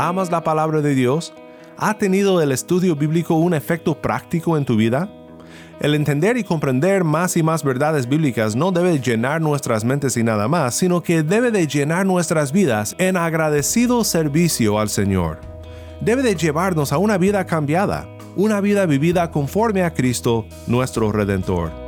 ¿Amas la palabra de Dios? ¿Ha tenido el estudio bíblico un efecto práctico en tu vida? El entender y comprender más y más verdades bíblicas no debe llenar nuestras mentes y nada más, sino que debe de llenar nuestras vidas en agradecido servicio al Señor. Debe de llevarnos a una vida cambiada, una vida vivida conforme a Cristo, nuestro Redentor.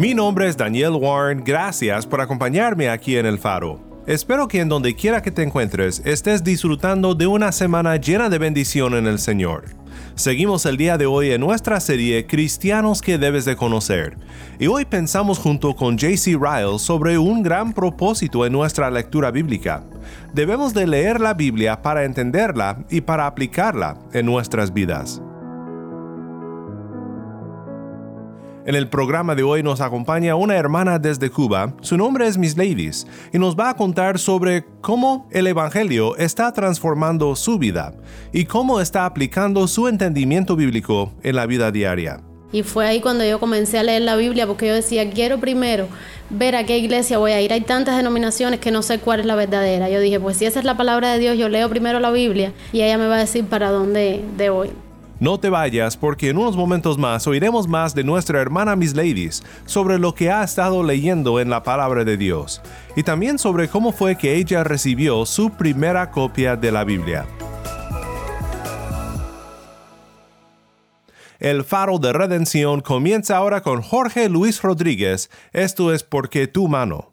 Mi nombre es Daniel Warren, gracias por acompañarme aquí en El Faro. Espero que en donde quiera que te encuentres estés disfrutando de una semana llena de bendición en el Señor. Seguimos el día de hoy en nuestra serie Cristianos que debes de conocer, y hoy pensamos junto con JC Ryle sobre un gran propósito en nuestra lectura bíblica. Debemos de leer la Biblia para entenderla y para aplicarla en nuestras vidas. En el programa de hoy nos acompaña una hermana desde Cuba, su nombre es Miss Ladies, y nos va a contar sobre cómo el Evangelio está transformando su vida y cómo está aplicando su entendimiento bíblico en la vida diaria. Y fue ahí cuando yo comencé a leer la Biblia porque yo decía, quiero primero ver a qué iglesia voy a ir. Hay tantas denominaciones que no sé cuál es la verdadera. Yo dije, pues si esa es la palabra de Dios, yo leo primero la Biblia y ella me va a decir para dónde debo ir. No te vayas porque en unos momentos más oiremos más de nuestra hermana Miss Ladies sobre lo que ha estado leyendo en la palabra de Dios y también sobre cómo fue que ella recibió su primera copia de la Biblia. El faro de redención comienza ahora con Jorge Luis Rodríguez. Esto es porque tu mano.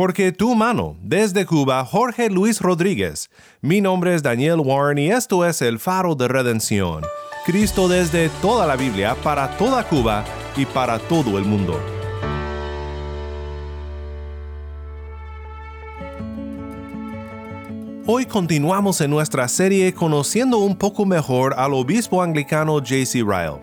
Porque tu mano, desde Cuba, Jorge Luis Rodríguez. Mi nombre es Daniel Warren y esto es el faro de redención. Cristo desde toda la Biblia, para toda Cuba y para todo el mundo. Hoy continuamos en nuestra serie conociendo un poco mejor al obispo anglicano J.C. Ryle.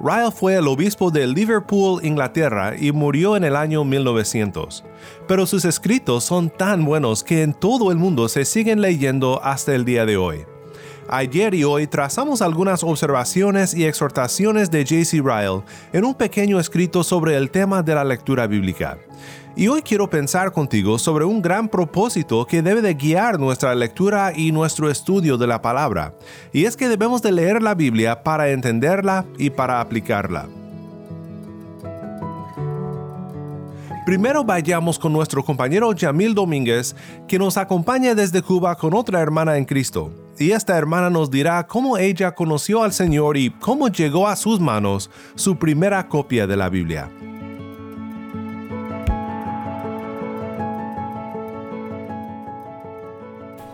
Ryle fue el obispo de Liverpool, Inglaterra, y murió en el año 1900. Pero sus escritos son tan buenos que en todo el mundo se siguen leyendo hasta el día de hoy. Ayer y hoy trazamos algunas observaciones y exhortaciones de J.C. Ryle en un pequeño escrito sobre el tema de la lectura bíblica. Y hoy quiero pensar contigo sobre un gran propósito que debe de guiar nuestra lectura y nuestro estudio de la palabra, y es que debemos de leer la Biblia para entenderla y para aplicarla. Primero vayamos con nuestro compañero Jamil Domínguez, que nos acompaña desde Cuba con otra hermana en Cristo. Y esta hermana nos dirá cómo ella conoció al Señor y cómo llegó a sus manos su primera copia de la Biblia.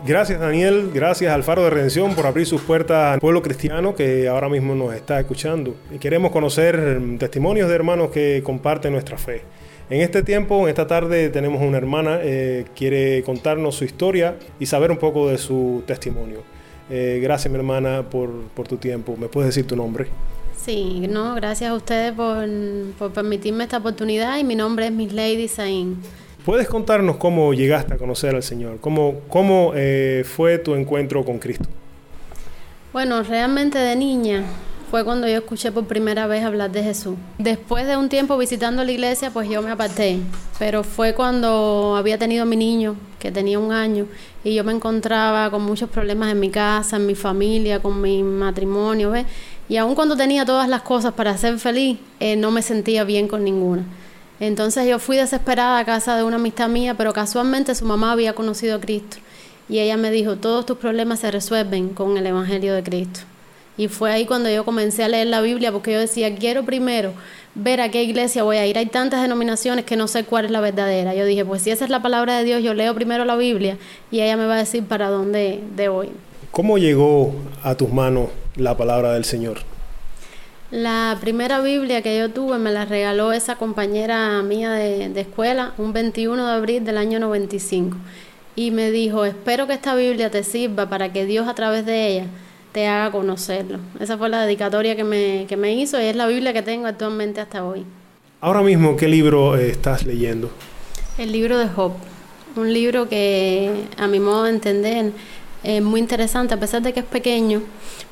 Gracias Daniel, gracias al Faro de Redención por abrir sus puertas al pueblo cristiano que ahora mismo nos está escuchando. Y queremos conocer testimonios de hermanos que comparten nuestra fe. En este tiempo, en esta tarde, tenemos una hermana que quiere contarnos su historia y saber un poco de su testimonio. Eh, gracias mi hermana por, tu tiempo. ¿Me puedes decir tu nombre? Sí, no, gracias a ustedes por, por permitirme esta oportunidad y mi nombre es Miss Lady Sain. ¿Puedes contarnos cómo llegaste a conocer al Señor? ¿Cómo, cómo eh, fue tu encuentro con Cristo? Bueno, realmente de niña fue cuando yo escuché por primera vez hablar de Jesús. Después de un tiempo visitando la iglesia, pues yo me aparté. Pero fue cuando había tenido mi niño, que tenía un año, y yo me encontraba con muchos problemas en mi casa, en mi familia, con mi matrimonio, ¿ves? Y aun cuando tenía todas las cosas para ser feliz, eh, no me sentía bien con ninguna. Entonces yo fui desesperada a casa de una amistad mía, pero casualmente su mamá había conocido a Cristo. Y ella me dijo, todos tus problemas se resuelven con el Evangelio de Cristo. Y fue ahí cuando yo comencé a leer la Biblia, porque yo decía, quiero primero ver a qué iglesia voy a ir. Hay tantas denominaciones que no sé cuál es la verdadera. Yo dije, pues si esa es la palabra de Dios, yo leo primero la Biblia y ella me va a decir para dónde debo ir. ¿Cómo llegó a tus manos la palabra del Señor? La primera Biblia que yo tuve me la regaló esa compañera mía de, de, escuela un 21 de abril del año 95 y me dijo, espero que esta Biblia te sirva para que Dios a través de ella te haga conocerlo. Esa fue la dedicatoria que me, que me hizo y es la Biblia que tengo actualmente hasta hoy. Ahora mismo, ¿qué libro eh, estás leyendo? El libro de Job, un libro que a mi modo de entender es muy interesante, a pesar de que es pequeño,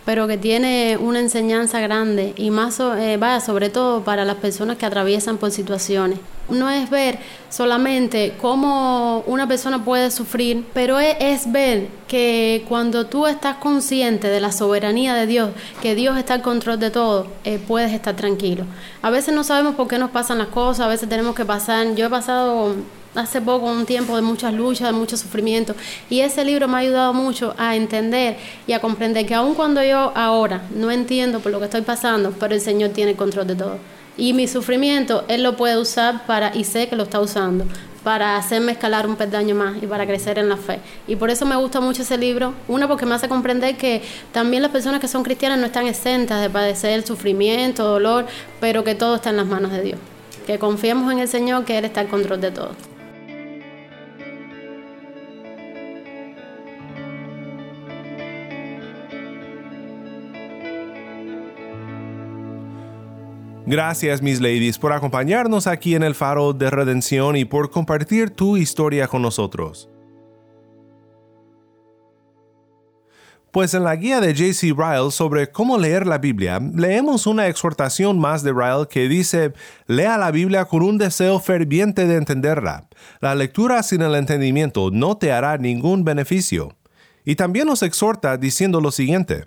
pero que tiene una enseñanza grande y más, eh, sobre todo para las personas que atraviesan por situaciones. No es ver solamente cómo una persona puede sufrir, pero es, es, ver que cuando tú estás consciente de la soberanía de Dios, que Dios está al control de todo, eh, puedes estar tranquilo. A veces no sabemos por qué nos pasan las cosas, a veces tenemos que pasar. Yo he pasado hace poco un tiempo de muchas luchas, de mucho sufrimiento. Y ese libro me ha ayudado mucho a entender y a comprender que aun cuando yo ahora no entiendo por lo que estoy pasando, pero el Señor tiene el control de todo. Y mi sufrimiento, Él lo puede usar para, y sé que lo está usando, para hacerme escalar un peldaño más y para crecer en la fe. Y por eso me gusta mucho ese libro. Una, porque me hace comprender que también las personas que son cristianas no están exentas de padecer sufrimiento, dolor, pero que todo está en las manos de Dios. Que confiemos en el Señor, que Él está al control de todo. Gracias, mis ladies, por acompañarnos aquí en el Faro de Redención y por compartir tu historia con nosotros. Pues en la guía de J.C. Ryle sobre cómo leer la Biblia, leemos una exhortación más de Ryle que dice, lea la Biblia con un deseo ferviente de entenderla. La lectura sin el entendimiento no te hará ningún beneficio. Y también nos exhorta diciendo lo siguiente,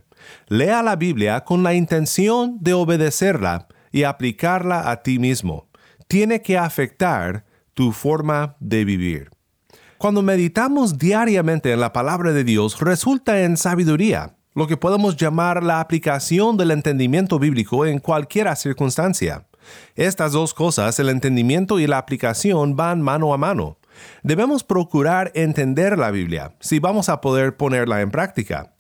lea la Biblia con la intención de obedecerla y aplicarla a ti mismo. Tiene que afectar tu forma de vivir. Cuando meditamos diariamente en la palabra de Dios, resulta en sabiduría, lo que podemos llamar la aplicación del entendimiento bíblico en cualquier circunstancia. Estas dos cosas, el entendimiento y la aplicación, van mano a mano. Debemos procurar entender la Biblia si vamos a poder ponerla en práctica.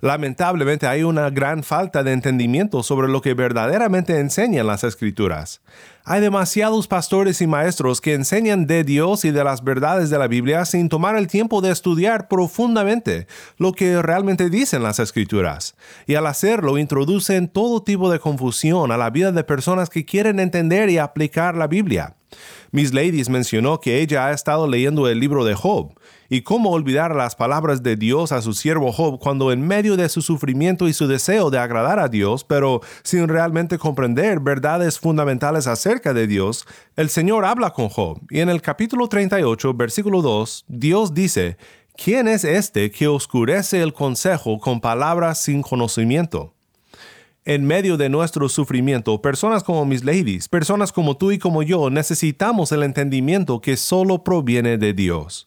Lamentablemente hay una gran falta de entendimiento sobre lo que verdaderamente enseñan las escrituras. Hay demasiados pastores y maestros que enseñan de Dios y de las verdades de la Biblia sin tomar el tiempo de estudiar profundamente lo que realmente dicen las escrituras. Y al hacerlo introducen todo tipo de confusión a la vida de personas que quieren entender y aplicar la Biblia. Miss Ladies mencionó que ella ha estado leyendo el libro de Job, y cómo olvidar las palabras de Dios a su siervo Job cuando en medio de su sufrimiento y su deseo de agradar a Dios, pero sin realmente comprender verdades fundamentales acerca de Dios, el Señor habla con Job, y en el capítulo 38, versículo 2, Dios dice, ¿quién es este que oscurece el consejo con palabras sin conocimiento? En medio de nuestro sufrimiento, personas como mis ladies, personas como tú y como yo, necesitamos el entendimiento que solo proviene de Dios.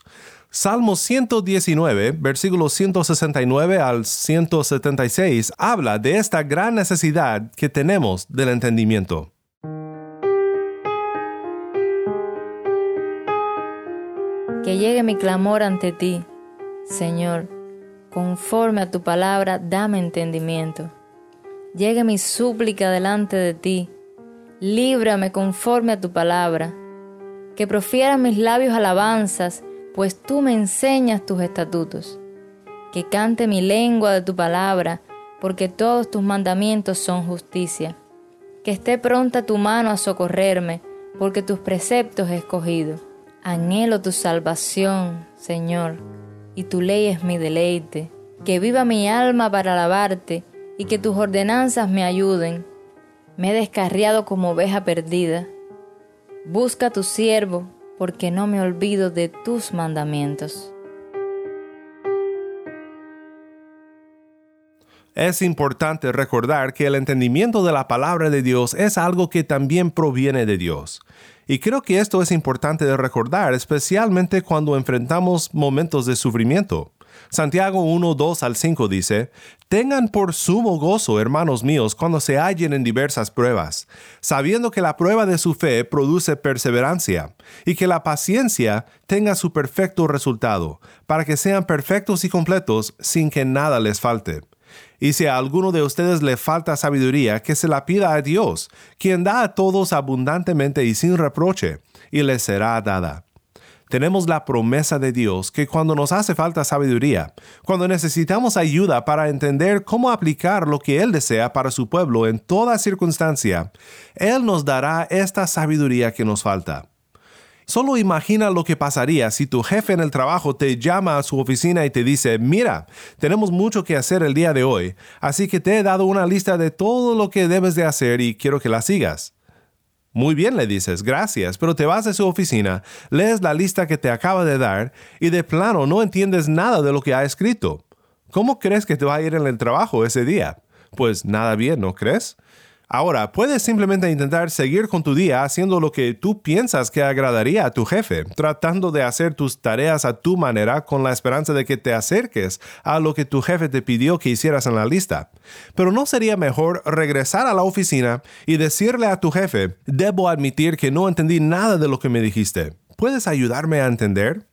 Salmo 119, versículos 169 al 176, habla de esta gran necesidad que tenemos del entendimiento. Que llegue mi clamor ante ti, Señor, conforme a tu palabra, dame entendimiento llegue mi súplica delante de ti. Líbrame conforme a tu palabra. Que profieran mis labios alabanzas, pues tú me enseñas tus estatutos. Que cante mi lengua de tu palabra, porque todos tus mandamientos son justicia. Que esté pronta tu mano a socorrerme, porque tus preceptos he escogido. Anhelo tu salvación, Señor, y tu ley es mi deleite. Que viva mi alma para alabarte y que tus ordenanzas me ayuden. Me he descarriado como oveja perdida. Busca a tu siervo, porque no me olvido de tus mandamientos. Es importante recordar que el entendimiento de la palabra de Dios es algo que también proviene de Dios. Y creo que esto es importante de recordar, especialmente cuando enfrentamos momentos de sufrimiento. Santiago 1, 2 al 5 dice, Tengan por sumo gozo, hermanos míos, cuando se hallen en diversas pruebas, sabiendo que la prueba de su fe produce perseverancia, y que la paciencia tenga su perfecto resultado, para que sean perfectos y completos sin que nada les falte. Y si a alguno de ustedes le falta sabiduría, que se la pida a Dios, quien da a todos abundantemente y sin reproche, y le será dada tenemos la promesa de Dios que cuando nos hace falta sabiduría, cuando necesitamos ayuda para entender cómo aplicar lo que Él desea para su pueblo en toda circunstancia, Él nos dará esta sabiduría que nos falta. Solo imagina lo que pasaría si tu jefe en el trabajo te llama a su oficina y te dice, mira, tenemos mucho que hacer el día de hoy, así que te he dado una lista de todo lo que debes de hacer y quiero que la sigas. Muy bien, le dices, gracias, pero te vas de su oficina, lees la lista que te acaba de dar y de plano no entiendes nada de lo que ha escrito. ¿Cómo crees que te va a ir en el trabajo ese día? Pues nada bien, ¿no crees? Ahora, puedes simplemente intentar seguir con tu día haciendo lo que tú piensas que agradaría a tu jefe, tratando de hacer tus tareas a tu manera con la esperanza de que te acerques a lo que tu jefe te pidió que hicieras en la lista. Pero ¿no sería mejor regresar a la oficina y decirle a tu jefe, debo admitir que no entendí nada de lo que me dijiste? ¿Puedes ayudarme a entender?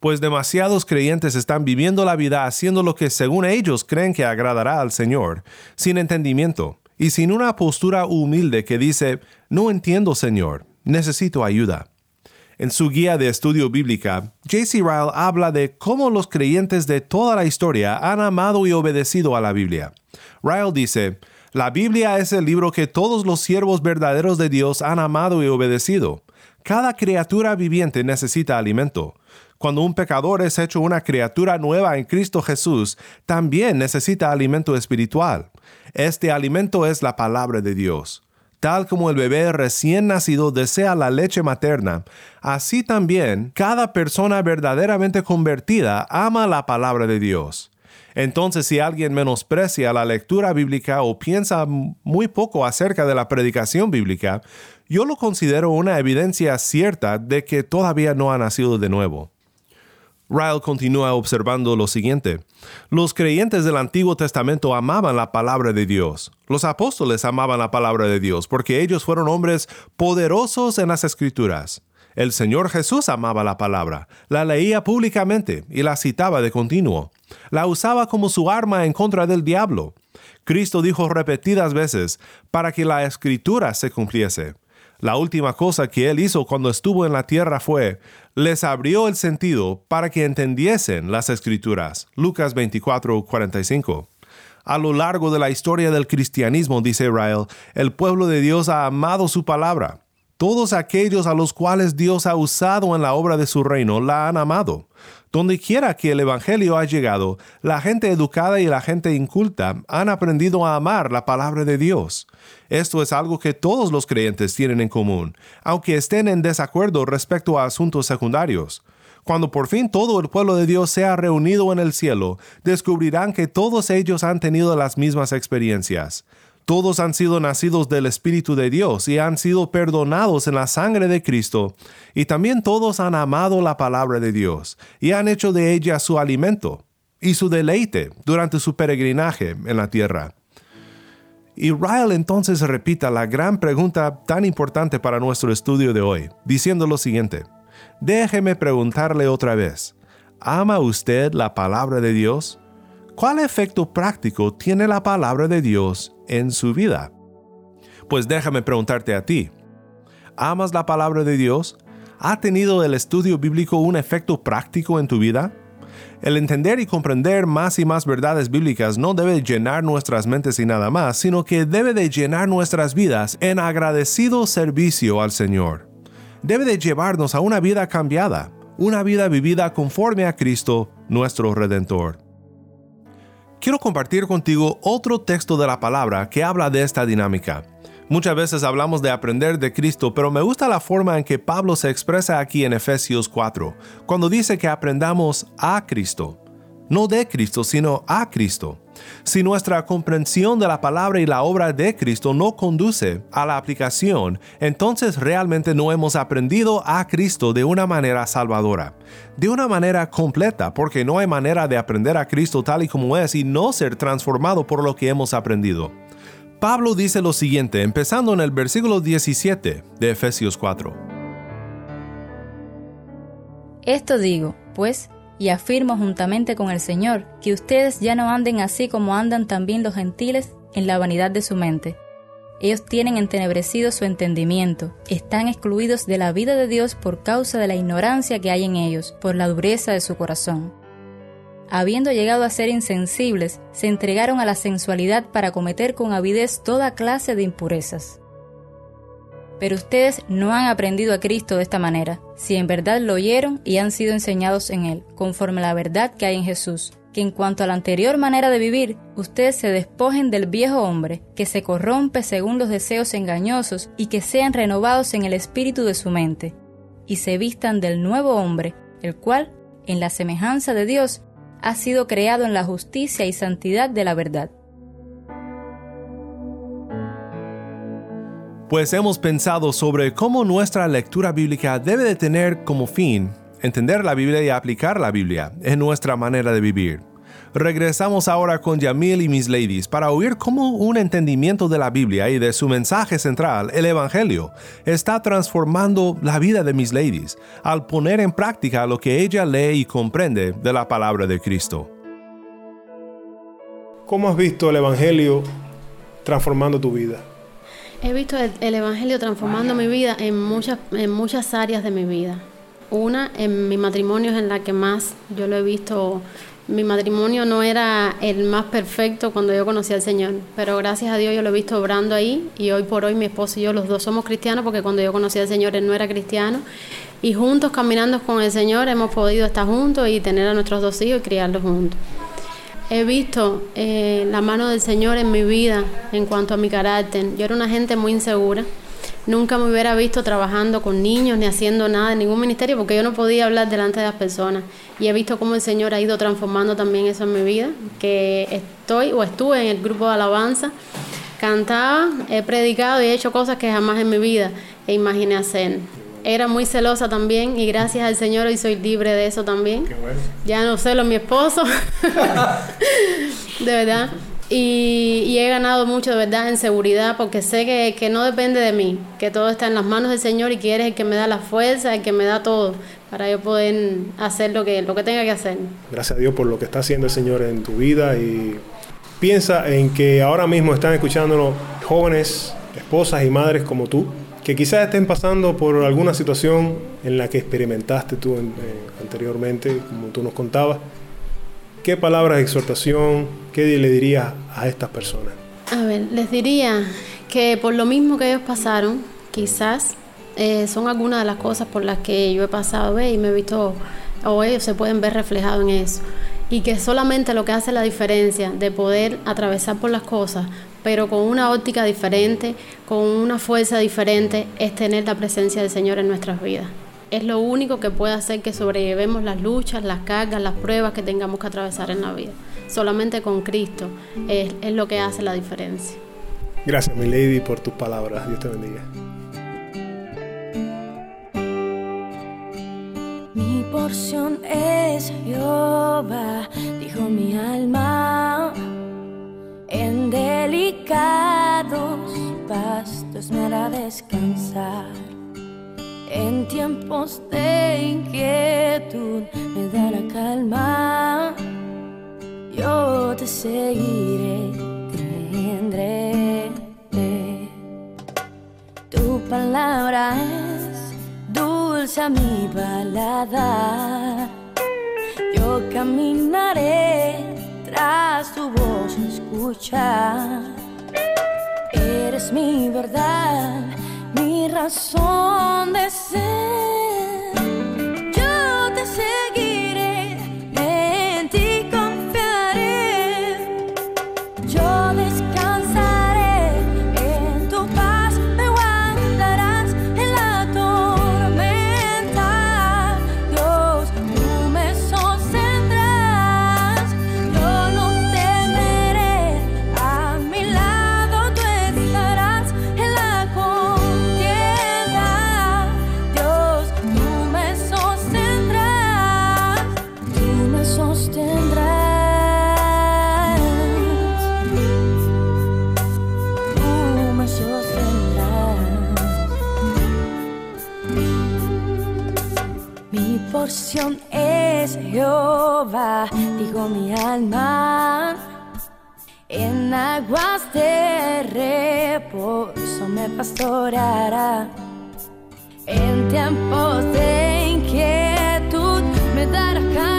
pues demasiados creyentes están viviendo la vida haciendo lo que según ellos creen que agradará al Señor, sin entendimiento, y sin una postura humilde que dice, no entiendo Señor, necesito ayuda. En su guía de estudio bíblica, J.C. Ryle habla de cómo los creyentes de toda la historia han amado y obedecido a la Biblia. Ryle dice, la Biblia es el libro que todos los siervos verdaderos de Dios han amado y obedecido. Cada criatura viviente necesita alimento. Cuando un pecador es hecho una criatura nueva en Cristo Jesús, también necesita alimento espiritual. Este alimento es la palabra de Dios. Tal como el bebé recién nacido desea la leche materna, así también cada persona verdaderamente convertida ama la palabra de Dios. Entonces, si alguien menosprecia la lectura bíblica o piensa muy poco acerca de la predicación bíblica, yo lo considero una evidencia cierta de que todavía no ha nacido de nuevo. Ryle continúa observando lo siguiente. Los creyentes del Antiguo Testamento amaban la palabra de Dios. Los apóstoles amaban la palabra de Dios porque ellos fueron hombres poderosos en las escrituras. El Señor Jesús amaba la palabra, la leía públicamente y la citaba de continuo. La usaba como su arma en contra del diablo. Cristo dijo repetidas veces para que la escritura se cumpliese. La última cosa que él hizo cuando estuvo en la tierra fue, les abrió el sentido para que entendiesen las escrituras. Lucas 24, 45. A lo largo de la historia del cristianismo, dice Ryle, el pueblo de Dios ha amado su palabra. Todos aquellos a los cuales Dios ha usado en la obra de su reino la han amado. Donde quiera que el Evangelio ha llegado, la gente educada y la gente inculta han aprendido a amar la palabra de Dios. Esto es algo que todos los creyentes tienen en común, aunque estén en desacuerdo respecto a asuntos secundarios. Cuando por fin todo el pueblo de Dios sea reunido en el cielo, descubrirán que todos ellos han tenido las mismas experiencias. Todos han sido nacidos del Espíritu de Dios y han sido perdonados en la sangre de Cristo, y también todos han amado la palabra de Dios y han hecho de ella su alimento y su deleite durante su peregrinaje en la tierra. Y Ryle entonces repita la gran pregunta tan importante para nuestro estudio de hoy, diciendo lo siguiente, déjeme preguntarle otra vez, ¿ama usted la palabra de Dios? ¿Cuál efecto práctico tiene la palabra de Dios en su vida? Pues déjame preguntarte a ti. ¿Amas la palabra de Dios? ¿Ha tenido el estudio bíblico un efecto práctico en tu vida? El entender y comprender más y más verdades bíblicas no debe llenar nuestras mentes y nada más, sino que debe de llenar nuestras vidas en agradecido servicio al Señor. Debe de llevarnos a una vida cambiada, una vida vivida conforme a Cristo, nuestro Redentor quiero compartir contigo otro texto de la palabra que habla de esta dinámica. Muchas veces hablamos de aprender de Cristo, pero me gusta la forma en que Pablo se expresa aquí en Efesios 4, cuando dice que aprendamos a Cristo. No de Cristo, sino a Cristo. Si nuestra comprensión de la palabra y la obra de Cristo no conduce a la aplicación, entonces realmente no hemos aprendido a Cristo de una manera salvadora, de una manera completa, porque no hay manera de aprender a Cristo tal y como es y no ser transformado por lo que hemos aprendido. Pablo dice lo siguiente, empezando en el versículo 17 de Efesios 4. Esto digo, pues, y afirmo juntamente con el Señor que ustedes ya no anden así como andan también los gentiles en la vanidad de su mente. Ellos tienen entenebrecido su entendimiento, están excluidos de la vida de Dios por causa de la ignorancia que hay en ellos, por la dureza de su corazón. Habiendo llegado a ser insensibles, se entregaron a la sensualidad para cometer con avidez toda clase de impurezas. Pero ustedes no han aprendido a Cristo de esta manera, si en verdad lo oyeron y han sido enseñados en Él, conforme a la verdad que hay en Jesús, que en cuanto a la anterior manera de vivir, ustedes se despojen del viejo hombre, que se corrompe según los deseos engañosos, y que sean renovados en el espíritu de su mente, y se vistan del nuevo hombre, el cual, en la semejanza de Dios, ha sido creado en la justicia y santidad de la verdad. pues hemos pensado sobre cómo nuestra lectura bíblica debe de tener como fin entender la Biblia y aplicar la Biblia en nuestra manera de vivir. Regresamos ahora con Yamil y Miss Ladies para oír cómo un entendimiento de la Biblia y de su mensaje central, el Evangelio, está transformando la vida de Miss Ladies al poner en práctica lo que ella lee y comprende de la palabra de Cristo. ¿Cómo has visto el Evangelio transformando tu vida? He visto el, Evangelio transformando mi vida en muchas, en muchas áreas de mi vida. Una, en mi matrimonio es en la que más yo lo he visto. Mi matrimonio no era el más perfecto cuando yo conocí al Señor, pero gracias a Dios yo lo he visto obrando ahí y hoy por hoy mi esposo y yo los dos somos cristianos porque cuando yo conocí al Señor él no era cristiano y juntos caminando con el Señor hemos podido estar juntos y tener a nuestros dos hijos y criarlos juntos. He visto eh, la mano del Señor en mi vida en cuanto a mi carácter. Yo era una gente muy insegura. Nunca me hubiera visto trabajando con niños ni haciendo nada en ningún ministerio porque yo no podía hablar delante de las personas. Y he visto cómo el Señor ha ido transformando también eso en mi vida, que estoy o estuve en el grupo de alabanza, cantaba, he predicado y he hecho cosas que jamás en mi vida imaginé hacer era muy celosa también y gracias al Señor hoy soy libre de eso también. Ya no celo a mi esposo. de verdad. Y, he ganado mucho de verdad en seguridad porque sé que, que, no depende de mí, que todo está en las manos del Señor y que eres el que me da la fuerza, el que me da todo para yo poder hacer lo que, lo que tenga que hacer. Gracias a Dios por lo que está haciendo el Señor en tu vida y piensa en que ahora mismo están escuchándonos jóvenes, esposas y madres como tú, que quizás estén pasando por alguna situación en la que experimentaste tú eh, anteriormente, como tú nos contabas. ¿Qué palabras de exhortación, qué le dirías a estas personas? A ver, les diría que por lo mismo que ellos pasaron, quizás eh, son algunas de las cosas por las que yo he pasado ¿ve? y me he visto, o ellos se pueden ver reflejados en eso. Y que solamente lo que hace la diferencia de poder atravesar por las cosas, pero con una óptica diferente, con una fuerza diferente, es tener la presencia del Señor en nuestras vidas es lo único que puede hacer que sobrellevemos las luchas, las cargas, las pruebas que tengamos que atravesar en la vida. Solamente con Cristo es, es lo que hace la diferencia. Gracias, mi lady, por tus palabras. Dios te bendiga. Mi porción es Jehová, dijo mi alma. En delicados pastos me hará descansar en tiempos de inquietud me da la calma. Yo te seguiré, tendré. Tu palabra es dulce a mi paladar. Yo caminaré tras tu voz escuchar. Eres mi verdad mi razón es Jehová, dijo mi alma. En aguas de reposo me pastoreará. En tiempos de inquietud me dará.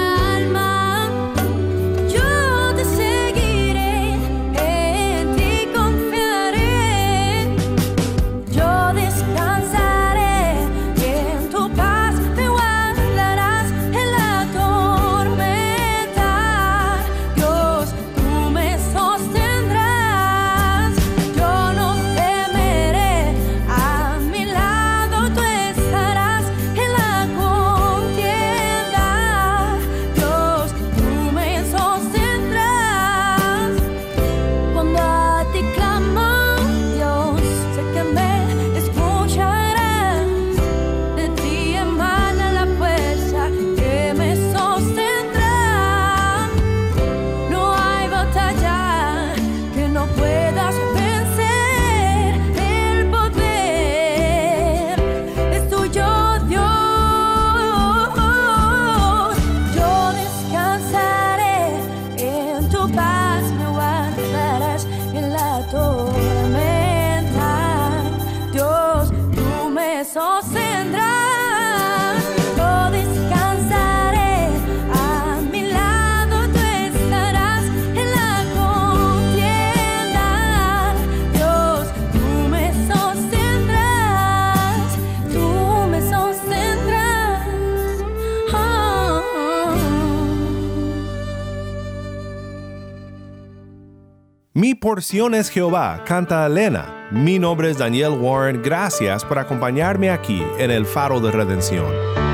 Mi porción es Jehová, canta Elena. Mi nombre es Daniel Warren, gracias por acompañarme aquí en el Faro de Redención.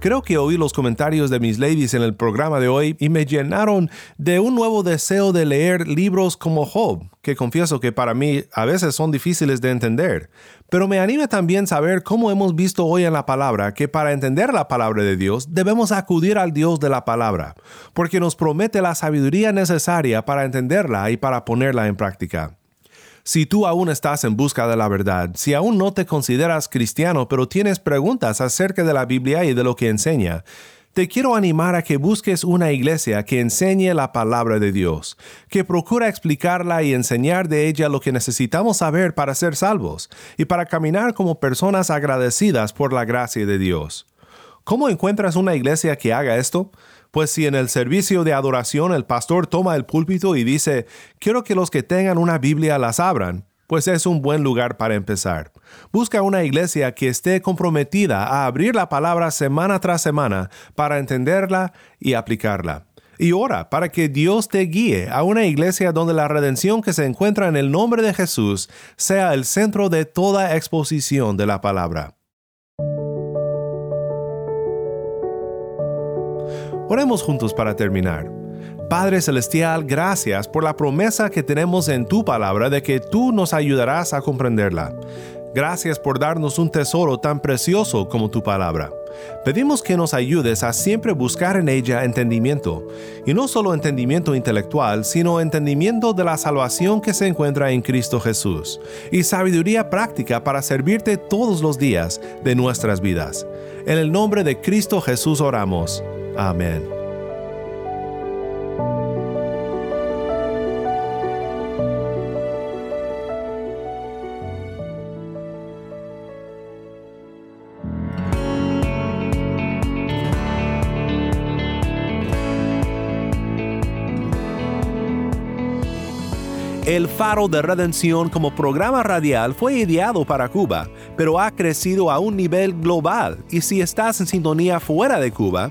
Creo que oí los comentarios de mis ladies en el programa de hoy y me llenaron de un nuevo deseo de leer libros como Job, que confieso que para mí a veces son difíciles de entender. Pero me anima también saber cómo hemos visto hoy en la palabra que para entender la palabra de Dios debemos acudir al Dios de la palabra, porque nos promete la sabiduría necesaria para entenderla y para ponerla en práctica. Si tú aún estás en busca de la verdad, si aún no te consideras cristiano pero tienes preguntas acerca de la Biblia y de lo que enseña, te quiero animar a que busques una iglesia que enseñe la palabra de Dios, que procura explicarla y enseñar de ella lo que necesitamos saber para ser salvos y para caminar como personas agradecidas por la gracia de Dios. ¿Cómo encuentras una iglesia que haga esto? Pues si en el servicio de adoración el pastor toma el púlpito y dice, quiero que los que tengan una Biblia las abran, pues es un buen lugar para empezar. Busca una iglesia que esté comprometida a abrir la palabra semana tras semana para entenderla y aplicarla. Y ora para que Dios te guíe a una iglesia donde la redención que se encuentra en el nombre de Jesús sea el centro de toda exposición de la palabra. Oremos juntos para terminar. Padre Celestial, gracias por la promesa que tenemos en tu palabra de que tú nos ayudarás a comprenderla. Gracias por darnos un tesoro tan precioso como tu palabra. Pedimos que nos ayudes a siempre buscar en ella entendimiento, y no solo entendimiento intelectual, sino entendimiento de la salvación que se encuentra en Cristo Jesús, y sabiduría práctica para servirte todos los días de nuestras vidas. En el nombre de Cristo Jesús oramos. Amén. El Faro de Redención como programa radial fue ideado para Cuba, pero ha crecido a un nivel global y si estás en sintonía fuera de Cuba,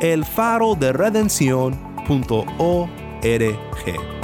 elfaroderedención.org.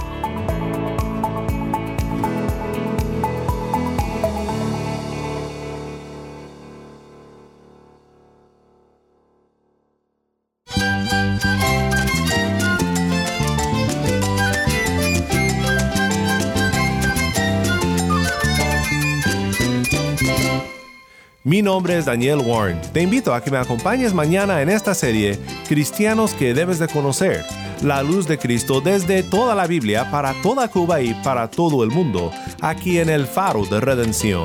nombre es Daniel Warren. Te invito a que me acompañes mañana en esta serie Cristianos que debes de conocer, la luz de Cristo desde toda la Biblia para toda Cuba y para todo el mundo, aquí en el Faro de Redención.